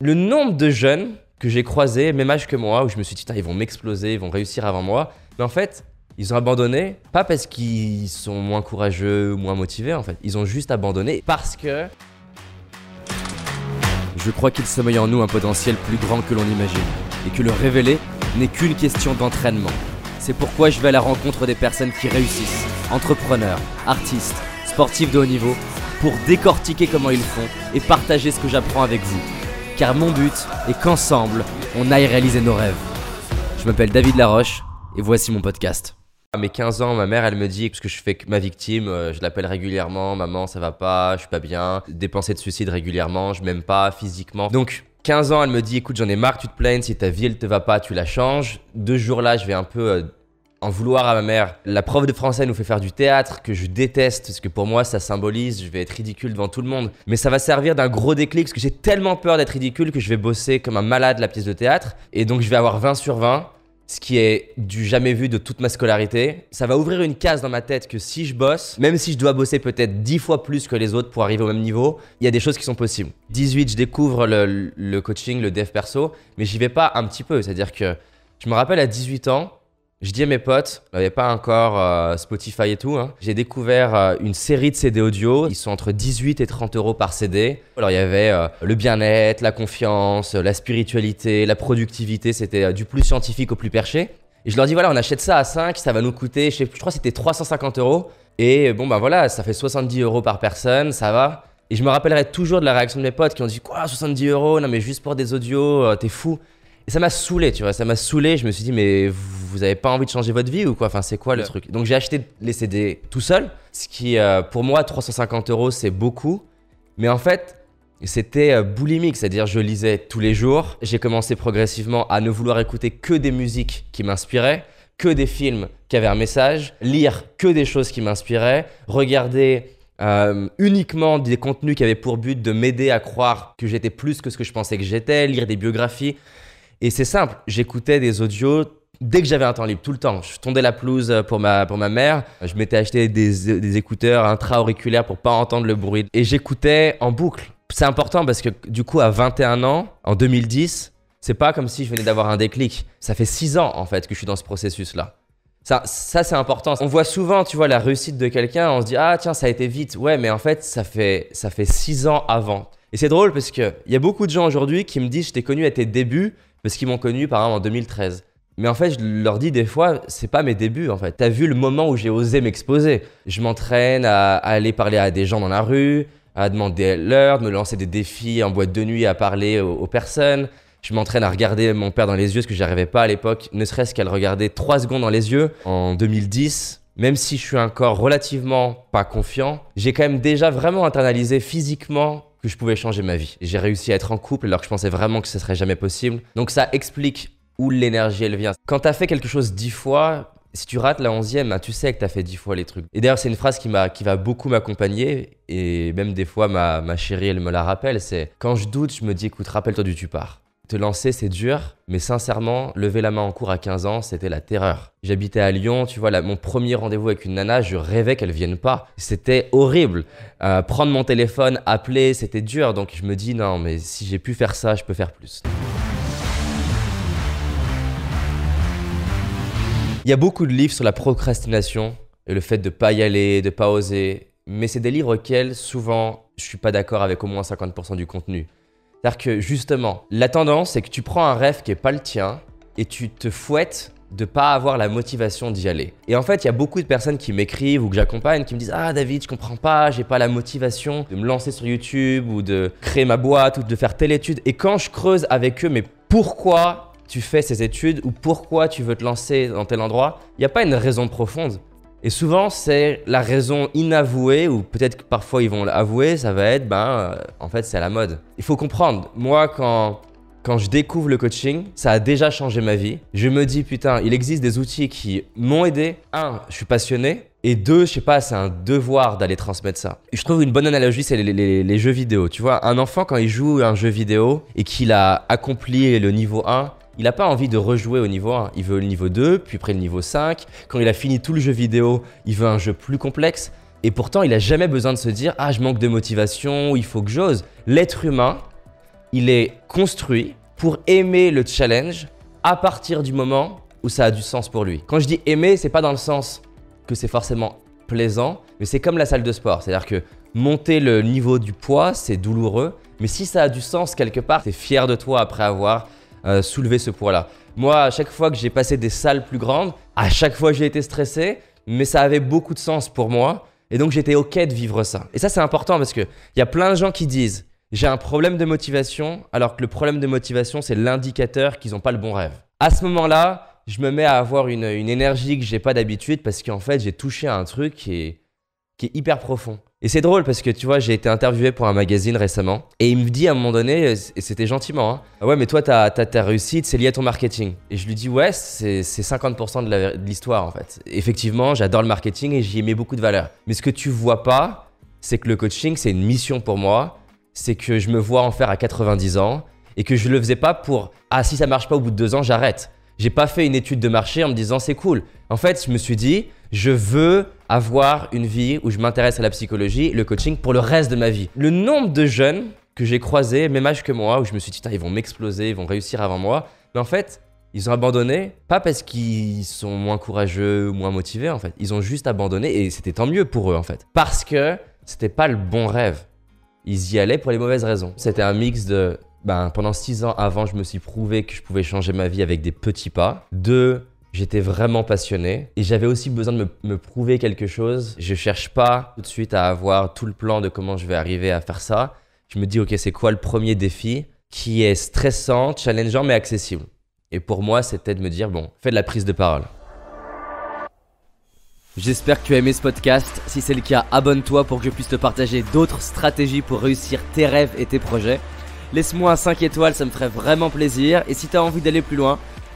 Le nombre de jeunes que j'ai croisés, même âge que moi, où je me suis dit, ils vont m'exploser, ils vont réussir avant moi. Mais en fait, ils ont abandonné, pas parce qu'ils sont moins courageux ou moins motivés, en fait. Ils ont juste abandonné parce que. Je crois qu'il sommeille en nous un potentiel plus grand que l'on imagine, et que le révéler n'est qu'une question d'entraînement. C'est pourquoi je vais à la rencontre des personnes qui réussissent, entrepreneurs, artistes, sportifs de haut niveau, pour décortiquer comment ils font et partager ce que j'apprends avec vous. Car mon but est qu'ensemble, on aille réaliser nos rêves. Je m'appelle David Laroche, et voici mon podcast. À mes 15 ans, ma mère, elle me dit, parce que je fais ma victime, euh, je l'appelle régulièrement, maman, ça va pas, je suis pas bien, des pensées de suicide régulièrement, je m'aime pas physiquement. Donc, 15 ans, elle me dit, écoute, j'en ai marre, tu te plaignes, si ta vie, elle te va pas, tu la changes. Deux jours là, je vais un peu euh, en vouloir à ma mère. La prof de français nous fait faire du théâtre, que je déteste, parce que pour moi, ça symbolise, je vais être ridicule devant tout le monde. Mais ça va servir d'un gros déclic, parce que j'ai tellement peur d'être ridicule que je vais bosser comme un malade la pièce de théâtre. Et donc, je vais avoir 20 sur 20 ce qui est du jamais vu de toute ma scolarité. Ça va ouvrir une case dans ma tête que si je bosse, même si je dois bosser peut-être 10 fois plus que les autres pour arriver au même niveau, il y a des choses qui sont possibles. 18, je découvre le, le coaching, le dev perso, mais j'y vais pas un petit peu. C'est-à-dire que je me rappelle à 18 ans, je dis à mes potes, on n'avait pas encore euh, Spotify et tout, hein. j'ai découvert euh, une série de CD audio. Ils sont entre 18 et 30 euros par CD. Alors il y avait euh, le bien-être, la confiance, la spiritualité, la productivité. C'était du plus scientifique au plus perché. Et je leur dis voilà, on achète ça à 5, ça va nous coûter, je, sais, je crois c'était 350 euros. Et bon ben voilà, ça fait 70 euros par personne, ça va. Et je me rappellerai toujours de la réaction de mes potes qui ont dit quoi 70 euros? Non mais juste pour des audios, t'es fou. Et ça m'a saoulé, tu vois, ça m'a saoulé. Je me suis dit, mais vous avez pas envie de changer votre vie ou quoi? Enfin, c'est quoi le truc? Donc j'ai acheté les CD tout seul, ce qui, euh, pour moi, 350 euros, c'est beaucoup. Mais en fait, c'était euh, boulimique, c'est-à-dire je lisais tous les jours. J'ai commencé progressivement à ne vouloir écouter que des musiques qui m'inspiraient, que des films qui avaient un message, lire que des choses qui m'inspiraient, regarder euh, uniquement des contenus qui avaient pour but de m'aider à croire que j'étais plus que ce que je pensais que j'étais, lire des biographies. Et c'est simple, j'écoutais des audios dès que j'avais un temps libre, tout le temps. Je tondais la pelouse pour ma, pour ma mère. Je m'étais acheté des, des écouteurs intra-auriculaires pour pas entendre le bruit. Et j'écoutais en boucle. C'est important parce que du coup, à 21 ans, en 2010, c'est pas comme si je venais d'avoir un déclic. Ça fait 6 ans en fait que je suis dans ce processus-là. Ça, ça c'est important. On voit souvent, tu vois, la réussite de quelqu'un, on se dit ah tiens ça a été vite. Ouais, mais en fait ça fait ça fait six ans avant. Et c'est drôle parce que il y a beaucoup de gens aujourd'hui qui me disent je t'ai connu à tes débuts parce qu'ils m'ont connu par exemple en 2013. Mais en fait, je leur dis des fois, c'est pas mes débuts en fait. T'as vu le moment où j'ai osé m'exposer. Je m'entraîne à, aller parler à des gens dans la rue, à demander l'heure, de me lancer des défis en boîte de nuit, à parler aux, personnes. Je m'entraîne à regarder mon père dans les yeux, ce que j'arrivais pas à l'époque, ne serait-ce qu'à le regarder trois secondes dans les yeux. En 2010, même si je suis encore relativement pas confiant, j'ai quand même déjà vraiment internalisé physiquement que je pouvais changer ma vie. J'ai réussi à être en couple alors que je pensais vraiment que ce serait jamais possible. Donc ça explique où l'énergie elle vient. Quand tu as fait quelque chose dix fois, si tu rates la onzième, ben, tu sais que tu as fait dix fois les trucs. Et d'ailleurs, c'est une phrase qui, va beaucoup m'accompagner et même des fois ma, ma chérie elle me la rappelle, c'est quand je doute, je me dis écoute, rappelle-toi du tu pars. Te lancer, c'est dur, mais sincèrement, lever la main en cours à 15 ans, c'était la terreur. J'habitais à Lyon, tu vois, mon premier rendez-vous avec une nana, je rêvais qu'elle vienne pas. C'était horrible. Euh, prendre mon téléphone, appeler, c'était dur. Donc je me dis, non, mais si j'ai pu faire ça, je peux faire plus. Il y a beaucoup de livres sur la procrastination et le fait de pas y aller, de pas oser. Mais c'est des livres auxquels souvent je suis pas d'accord avec au moins 50% du contenu. C'est-à-dire que justement, la tendance, c'est que tu prends un rêve qui est pas le tien et tu te fouettes de pas avoir la motivation d'y aller. Et en fait, il y a beaucoup de personnes qui m'écrivent ou que j'accompagne qui me disent "Ah David, je comprends pas, j'ai pas la motivation de me lancer sur YouTube ou de créer ma boîte ou de faire telle étude." Et quand je creuse avec eux, mais pourquoi tu fais ces études ou pourquoi tu veux te lancer dans tel endroit, il n'y a pas une raison profonde. Et souvent, c'est la raison inavouée, ou peut-être que parfois ils vont l'avouer, ça va être, ben, euh, en fait, c'est à la mode. Il faut comprendre, moi, quand, quand je découvre le coaching, ça a déjà changé ma vie. Je me dis, putain, il existe des outils qui m'ont aidé. Un, je suis passionné. Et deux, je sais pas, c'est un devoir d'aller transmettre ça. Je trouve une bonne analogie, c'est les, les, jeux vidéo. Tu vois, un enfant, quand il joue un jeu vidéo et qu'il a accompli le niveau 1, il n'a pas envie de rejouer au niveau 1. Il veut le niveau 2, puis après le niveau 5. Quand il a fini tout le jeu vidéo, il veut un jeu plus complexe. Et pourtant, il n'a jamais besoin de se dire Ah, je manque de motivation, il faut que j'ose. L'être humain il est construit pour aimer le challenge à partir du moment où ça a du sens pour lui. Quand je dis aimer, c'est pas dans le sens que c'est forcément plaisant, mais c'est comme la salle de sport. C'est-à-dire que monter le niveau du poids, c'est douloureux, mais si ça a du sens quelque part, t'es fier de toi après avoir euh, soulevé ce poids-là. Moi, à chaque fois que j'ai passé des salles plus grandes, à chaque fois j'ai été stressé, mais ça avait beaucoup de sens pour moi. Et donc j'étais OK de vivre ça. Et ça, c'est important parce qu'il y a plein de gens qui disent j'ai un problème de motivation, alors que le problème de motivation, c'est l'indicateur qu'ils n'ont pas le bon rêve. À ce moment-là, je me mets à avoir une, énergie que j'ai pas d'habitude parce qu'en fait, j'ai touché à un truc qui est, qui est hyper profond. Et c'est drôle parce que tu vois, j'ai été interviewé pour un magazine récemment et il me dit à un moment donné, et c'était gentiment, hein, ah ouais, mais toi, ta, ta, réussite, c'est lié à ton marketing. Et je lui dis, ouais, c'est 50% de l'histoire en fait. Effectivement, j'adore le marketing et j'y ai mis beaucoup de valeur. Mais ce que tu vois pas, c'est que le coaching, c'est une mission pour moi c'est que je me vois en faire à 90 ans et que je le faisais pas pour ah si ça marche pas au bout de deux ans j'arrête. J'ai pas fait une étude de marché en me disant c'est cool. En fait, je me suis dit je veux avoir une vie où je m'intéresse à la psychologie, le coaching pour le reste de ma vie. Le nombre de jeunes que j'ai croisés, même âge que moi, où je me suis dit ils vont m'exploser, ils vont réussir avant moi, mais en fait ils ont abandonné, pas parce qu'ils sont moins courageux ou moins motivés en fait. Ils ont juste abandonné et c'était tant mieux pour eux en fait. Parce que c'était pas le bon rêve ils y allaient pour les mauvaises raisons. C'était un mix de ben, pendant six ans avant, je me suis prouvé que je pouvais changer ma vie avec des petits pas. Deux, j'étais vraiment passionné et j'avais aussi besoin de me, prouver quelque chose. Je cherche pas tout de suite à avoir tout le plan de comment je vais arriver à faire ça. Je me dis, ok, c'est quoi le premier défi qui est stressant, challengeant, mais accessible? Et pour moi, c'était de me dire, bon, fais de la prise de parole. J'espère que tu as aimé ce podcast. Si c'est le cas, abonne-toi pour que je puisse te partager d'autres stratégies pour réussir tes rêves et tes projets. Laisse-moi un 5 étoiles, ça me ferait vraiment plaisir. Et si tu as envie d'aller plus loin,